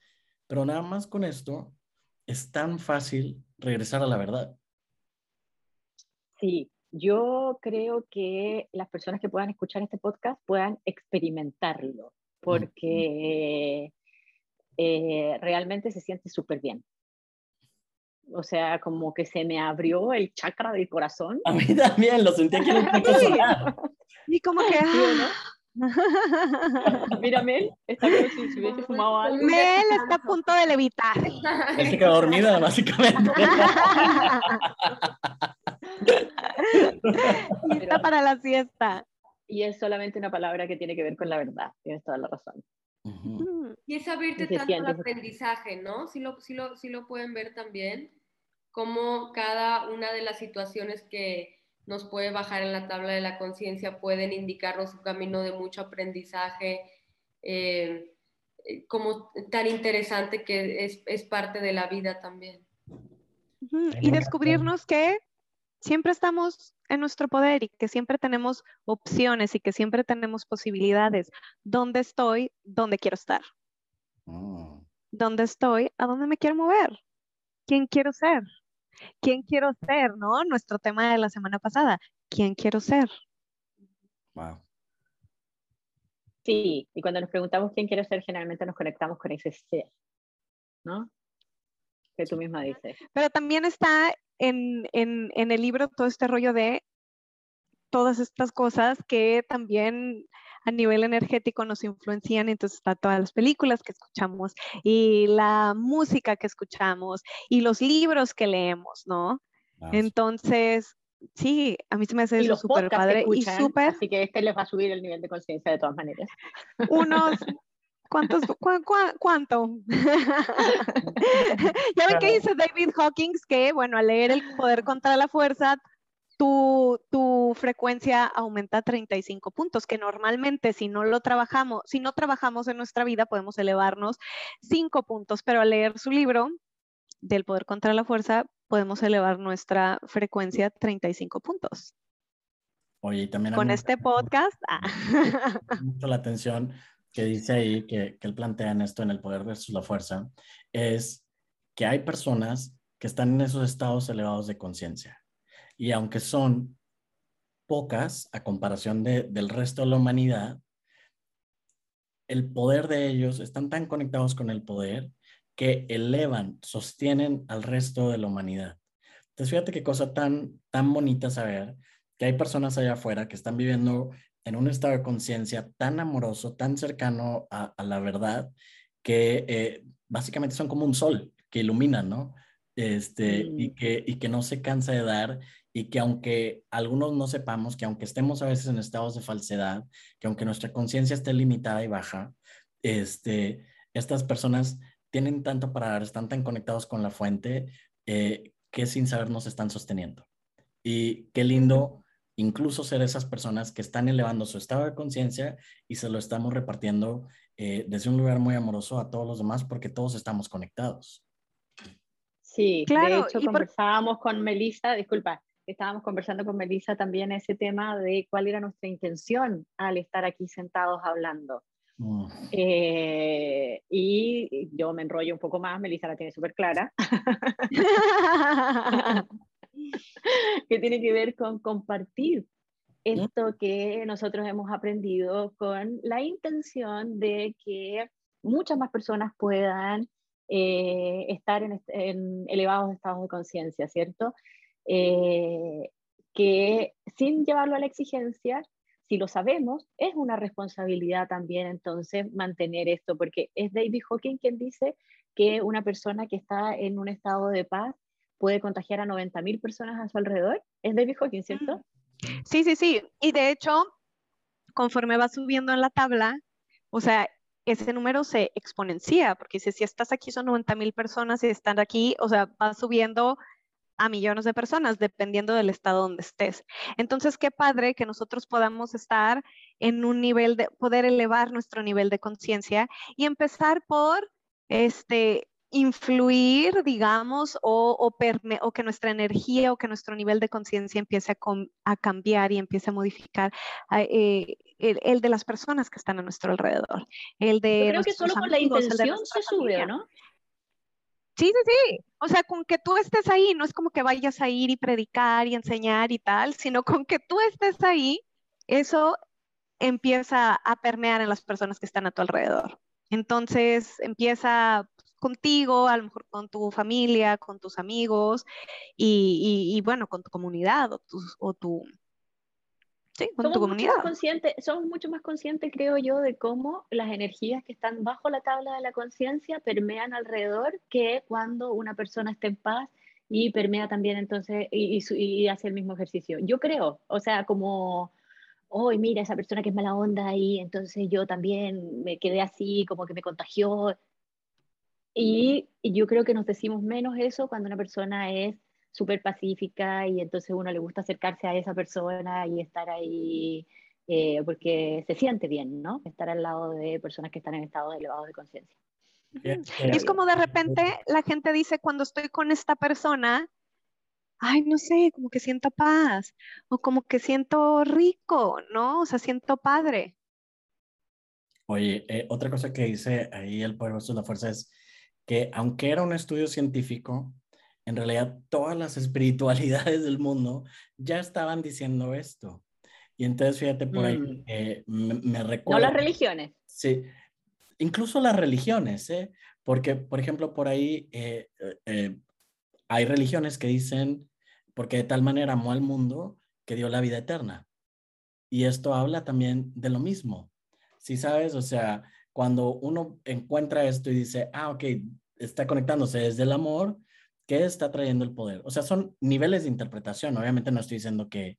pero nada más con esto es tan fácil regresar a la verdad. Sí, yo creo que las personas que puedan escuchar este podcast puedan experimentarlo, porque eh, realmente se siente súper bien. O sea, como que se me abrió el chakra del corazón. A mí también, lo sentí aquí en el Y como que... Ah. Mira, Mel, está como si se hubiese fumado algo. Mel está a punto de levitar. Él se quedó dormida, básicamente. está para la siesta. Y es solamente una palabra que tiene que ver con la verdad. Tienes toda la razón. Y es abrirte tanto al aprendizaje, ¿no? Si lo, si, lo, si lo pueden ver también, como cada una de las situaciones que nos puede bajar en la tabla de la conciencia, pueden indicarnos un camino de mucho aprendizaje, eh, eh, como tan interesante que es, es, parte de la vida también. Y descubrirnos que siempre estamos en nuestro poder y que siempre tenemos opciones y que siempre tenemos posibilidades. ¿Dónde estoy? ¿Dónde quiero estar? Oh. ¿Dónde estoy? ¿A dónde me quiero mover? ¿Quién quiero ser? ¿Quién quiero ser? ¿No? Nuestro tema de la semana pasada. ¿Quién quiero ser? Wow. Sí, y cuando nos preguntamos quién quiero ser, generalmente nos conectamos con ese ser, ¿no? Que tú misma dices. Pero también está en, en, en el libro todo este rollo de todas estas cosas que también a nivel energético nos influencian, entonces está todas las películas que escuchamos y la música que escuchamos y los libros que leemos, ¿no? Ah, Entonces, sí, a mí se me hace súper padre y súper... Así que este les va a subir el nivel de conciencia de todas maneras. Unos... ¿Cuántos, cu cu cuánto? ya ven que dice David Hawkins que, bueno, al leer El Poder contra la Fuerza, tu, tu, frecuencia aumenta 35 puntos, que normalmente si no lo trabajamos, si no trabajamos en nuestra vida, podemos elevarnos 5 puntos, pero al leer su libro del poder contra la fuerza, podemos elevar nuestra frecuencia 35 puntos. Oye, y también... Con este podcast... Ah. Mucho la atención que dice ahí, que, que él plantea en esto, en el poder versus la fuerza, es que hay personas que están en esos estados elevados de conciencia. Y aunque son pocas a comparación de, del resto de la humanidad, el poder de ellos están tan conectados con el poder que elevan, sostienen al resto de la humanidad. Entonces, fíjate qué cosa tan, tan bonita saber que hay personas allá afuera que están viviendo en un estado de conciencia tan amoroso, tan cercano a, a la verdad, que eh, básicamente son como un sol que ilumina, ¿no? Este, y, que, y que no se cansa de dar y que aunque algunos no sepamos, que aunque estemos a veces en estados de falsedad, que aunque nuestra conciencia esté limitada y baja, este, estas personas tienen tanto para dar, están tan conectados con la fuente eh, que sin saber nos están sosteniendo. Y qué lindo incluso ser esas personas que están elevando su estado de conciencia y se lo estamos repartiendo eh, desde un lugar muy amoroso a todos los demás porque todos estamos conectados. Sí, claro, de hecho conversábamos con Melissa, disculpa, estábamos conversando con Melissa también ese tema de cuál era nuestra intención al estar aquí sentados hablando. Mm. Eh, y yo me enrollo un poco más, Melissa la tiene súper clara. que tiene que ver con compartir esto que nosotros hemos aprendido con la intención de que muchas más personas puedan eh, estar en, en, elevados estados de conciencia, ¿cierto? Eh, que sin llevarlo a la exigencia, si lo sabemos, es una responsabilidad también entonces mantener esto, porque es David Hawking quien dice que una persona que está en un estado de paz puede contagiar a 90.000 personas a su alrededor. Es David Hawking, ¿cierto? Sí, sí, sí. Y de hecho, conforme va subiendo en la tabla, o sea, ese número se exponencia, porque si, si estás aquí son 90.000 personas y están aquí, o sea, va subiendo a millones de personas, dependiendo del estado donde estés. Entonces, qué padre que nosotros podamos estar en un nivel de, poder elevar nuestro nivel de conciencia y empezar por, este, influir, digamos, o, o, o, que nuestra energía o que nuestro nivel de conciencia empiece a, a, cambiar y empiece a modificar eh, el, el, de las personas que están a nuestro alrededor. El de Yo creo que solo con la intención se sube, ¿no? Sí, sí, sí. O sea, con que tú estés ahí, no es como que vayas a ir y predicar y enseñar y tal, sino con que tú estés ahí, eso empieza a permear en las personas que están a tu alrededor. Entonces empieza contigo, a lo mejor con tu familia, con tus amigos y, y, y bueno, con tu comunidad o tu, o tu, Sí, con somos tu comunidad. Mucho conscientes, somos mucho más conscientes, creo yo, de cómo las energías que están bajo la tabla de la conciencia permean alrededor que cuando una persona está en paz y permea también entonces y, y, y hace el mismo ejercicio. Yo creo, o sea, como, hoy mira, esa persona que es mala onda y entonces yo también me quedé así, como que me contagió. Y, y yo creo que nos decimos menos eso cuando una persona es súper pacífica y entonces uno le gusta acercarse a esa persona y estar ahí eh, porque se siente bien, ¿no? Estar al lado de personas que están en estados elevados de conciencia. Y es como de repente la gente dice cuando estoy con esta persona, ay, no sé, como que siento paz o como que siento rico, ¿no? O sea, siento padre. Oye, eh, otra cosa que dice ahí el poder de la fuerza es que aunque era un estudio científico, en realidad todas las espiritualidades del mundo ya estaban diciendo esto. Y entonces, fíjate, por ahí Mm. eh, me, me recuerda. No las religiones. Sí, incluso las religiones, ¿eh? Porque, por ejemplo, por ahí eh, eh, hay religiones que dicen, porque de tal manera amó al mundo que dio la vida eterna. Y esto habla también de lo mismo. ¿Sí sabes? O sea, cuando uno encuentra esto y dice, ah, ok, está conectándose desde el amor, ¿qué está trayendo el poder? O sea, son niveles de interpretación. Obviamente no estoy diciendo que,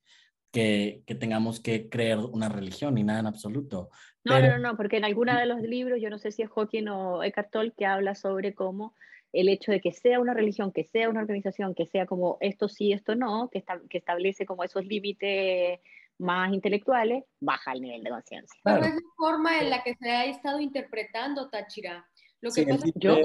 que, tengamos que creer una religión ni nada en absoluto. No, no, no, porque en alguna de los libros, yo no sé si es Hawking o Eckhart Tolle, que habla sobre cómo el hecho de que sea una religión, que sea una organización, que sea como esto sí, esto no, que, que establece como esos límites más intelectuales, baja el nivel de conciencia. Pero es la forma en la que se ha estado interpretando Táchira. Lo que pasa es que yo...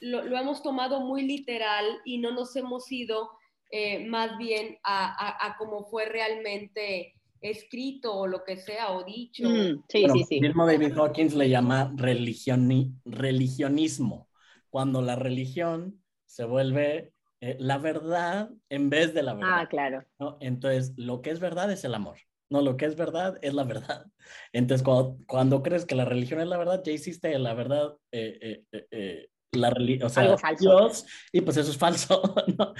lo, lo, hemos tomado muy literal y no nos hemos ido eh, más bien a, a, cómo fue realmente escrito o lo que sea o dicho. Mm, sí, sí, sí. Mismo David Hawkins le llama religioni, religionismo, cuando la religión se vuelve eh, la verdad en vez de la verdad. Ah, claro. ¿no? Entonces, lo que es verdad es el amor. No, lo que es verdad es la verdad. Entonces, cuando, cuando crees que la religión es la verdad, ya hiciste la verdad eh, eh la o sea, Dios, y pues eso es falso, ¿no?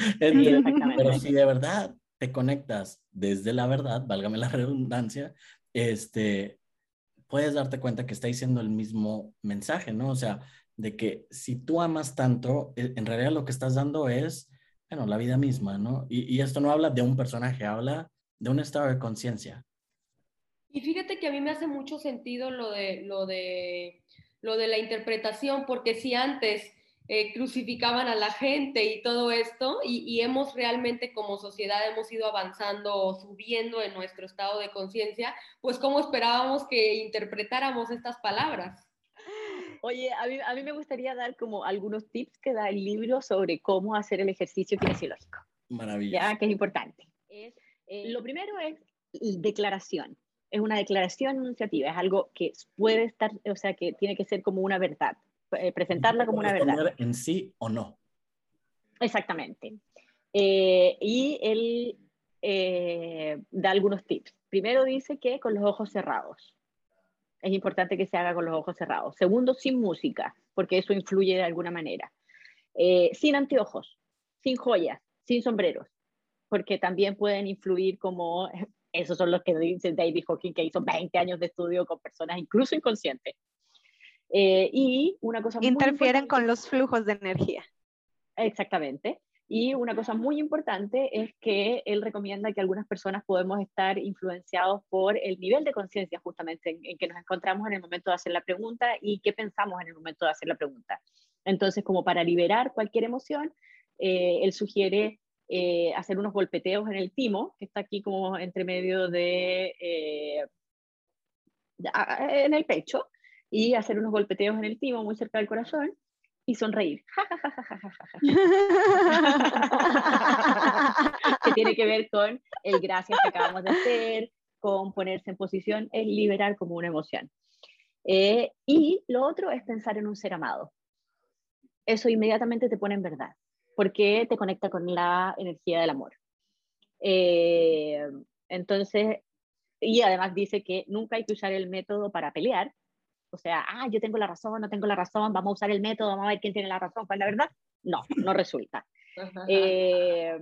pero si de verdad te conectas desde la verdad, válgame la redundancia, este, puedes darte cuenta que está diciendo el mismo mensaje, ¿no? O sea, de que si tú amas tanto, e, en realidad lo que estás dando es, bueno, la vida misma, ¿no? Y, y esto no habla de un personaje, habla de un estado de conciencia. Y fíjate que a mí me hace mucho sentido lo de, lo de lo de la interpretación, porque si antes eh, crucificaban a la gente y todo esto, y, hemos realmente como sociedad hemos ido avanzando o subiendo en nuestro estado de conciencia, pues ¿cómo esperábamos que interpretáramos estas palabras? Oye, a mí, a mí, me gustaría dar como algunos tips que da el libro sobre cómo hacer el ejercicio kinesiológico. Maravilloso. Ya, que es importante. Es, eh, lo primero es declaración es una declaración enunciativa, es algo que puede estar, o sea, que tiene que ser como una verdad, eh, presentarla como una verdad. En sí o no. Exactamente. Eh, y él eh, da algunos tips. Primero dice que con los ojos cerrados. Es importante que se haga con los ojos cerrados. Segundo, sin música, porque eso influye de alguna manera. sin anteojos, sin joyas, sin sombreros, porque también pueden influir como esos son los que dice David Hawking, que hizo 20 años de estudio con personas incluso inconscientes. Eh, y una cosa Interfieren con los flujos de energía. Exactamente. Y una cosa muy importante es que él recomienda que algunas personas podemos estar influenciados por el nivel de conciencia justamente en, que nos encontramos en el momento de hacer la pregunta y qué pensamos en el momento de hacer la pregunta. Entonces, como para liberar cualquier emoción, eh, él sugiere eh, hacer unos golpeteos en el timo, que está aquí como entre medio de, eh, en el pecho, y hacer unos golpeteos en el timo muy cerca del corazón y sonreír. que tiene que ver con el gracias que acabamos de hacer, con ponerse en posición, es liberar como una emoción. Eh, y lo otro es pensar en un ser amado. Eso inmediatamente te pone en verdad porque te conecta con la energía del amor. Eh, entonces, y además dice que nunca hay que usar el método para pelear. O sea, ah, yo tengo la razón, no tengo la razón, vamos a usar el método, vamos a ver quién tiene la razón, ¿cuál es la verdad? No, no resulta. Eh,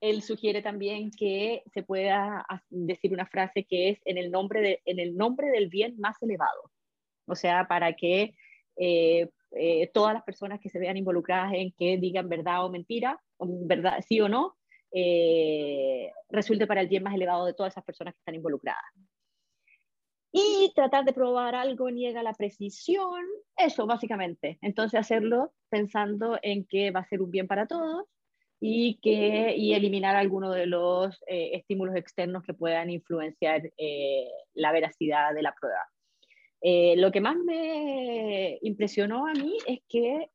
él sugiere también que se pueda decir una frase que es en el nombre, de, en el nombre del bien más elevado. O sea, para que eh, eh, todas las personas que se vean involucradas en que digan verdad o mentira, verdad, sí o no, eh, resulte para el bien más elevado de todas esas personas que están involucradas. Y tratar de probar algo niega la precisión, eso básicamente. Entonces hacerlo pensando en que va a ser un bien para todos y, que, y eliminar algunos de los eh, estímulos externos que puedan influenciar la veracidad de la prueba. Eh, lo que más me impresionó a mí es que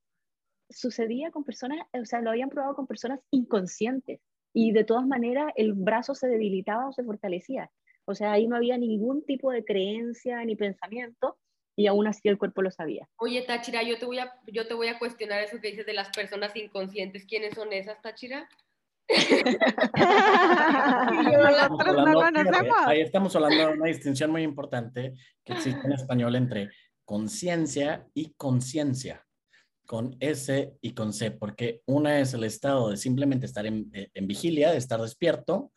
sucedía con personas, o sea, lo habían probado con personas inconscientes y de todas maneras el brazo se debilitaba o se fortalecía. O sea, ahí no había ningún tipo de creencia ni pensamiento y aún así el cuerpo lo sabía. Oye, Tachira, yo te voy a, yo te voy a cuestionar eso que dices de las personas inconscientes. ¿Quiénes son esas, Tachira? Ahí estamos hablando de una distinción muy importante que existe en español entre conciencia y conciencia. con S y con C, porque una es el estado de simplemente estar en, eh, en vigilia, de estar despierto,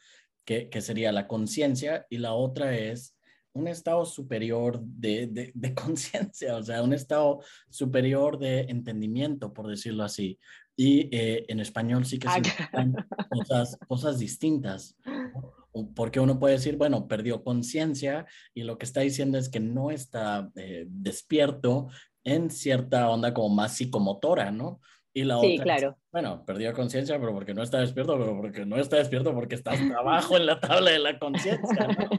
que, que sería la conciencia, y la otra es un estado superior de, de, de conciencia, o sea, un estado superior de entendimiento, por decirlo así. Y eh, en español sí que Ah, significan cosas, cosas distintas. Porque uno puede decir, bueno, perdió conciencia y lo que está diciendo es que no está eh, despierto en cierta onda como más psicomotora, ¿no? Y la Sí, otra, claro. bueno, perdió conciencia, pero porque no está despierto, pero porque no está despierto, porque está hasta abajo en la tabla de la conciencia, ¿no?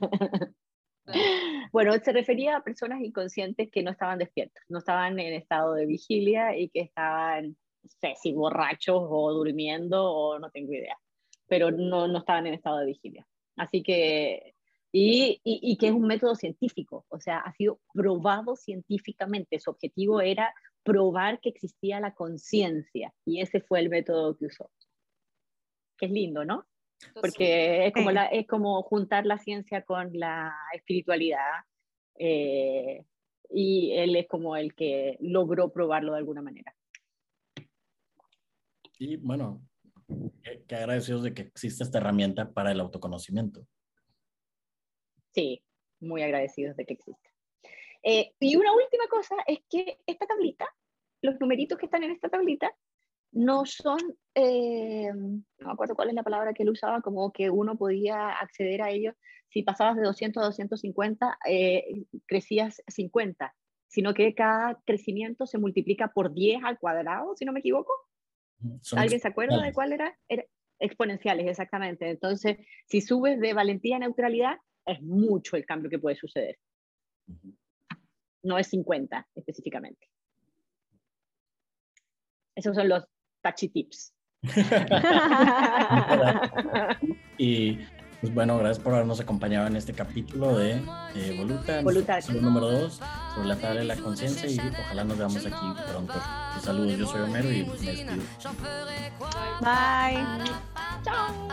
Bueno, se refería a personas inconscientes que no estaban despiertas, no estaban en estado de vigilia y que estaban, no sé, si borrachos o durmiendo o no tengo idea, pero no, no estaban en estado de vigilia. Así que, y, y, y que es un método científico, o sea, ha sido probado científicamente. Su objetivo era probar que existía la conciencia y ese fue el método que usó. Que es lindo, ¿no? porque es como, la, es como juntar la ciencia con la espiritualidad eh, y él es como el que logró probarlo de alguna manera. Y bueno, qué, qué agradecidos de que existe esta herramienta para el autoconocimiento. Sí, muy agradecidos de que exista. Eh, y una última cosa es que esta tablita, los numeritos que están en esta tablita, no son, eh, no me acuerdo cuál es la palabra que él usaba, como que uno podía acceder a ellos si pasabas de 200 a 250, eh, crecías 50, sino que cada crecimiento se multiplica por 10 al cuadrado, si no me equivoco. Son ¿Alguien se acuerda de cuál era? era? Exponenciales, exactamente. Entonces, si subes de valentía a neutralidad, es mucho el cambio que puede suceder. Ujú. No es 50 específicamente. Esos son los touchy tips. Y pues bueno, gracias por habernos acompañado en este capítulo de eh, Voluta, Voluta. número 2, sobre la tabla de la conciencia y ojalá nos veamos aquí pronto. Pues, saludos, yo soy Homero y me despido. Bye. Chao.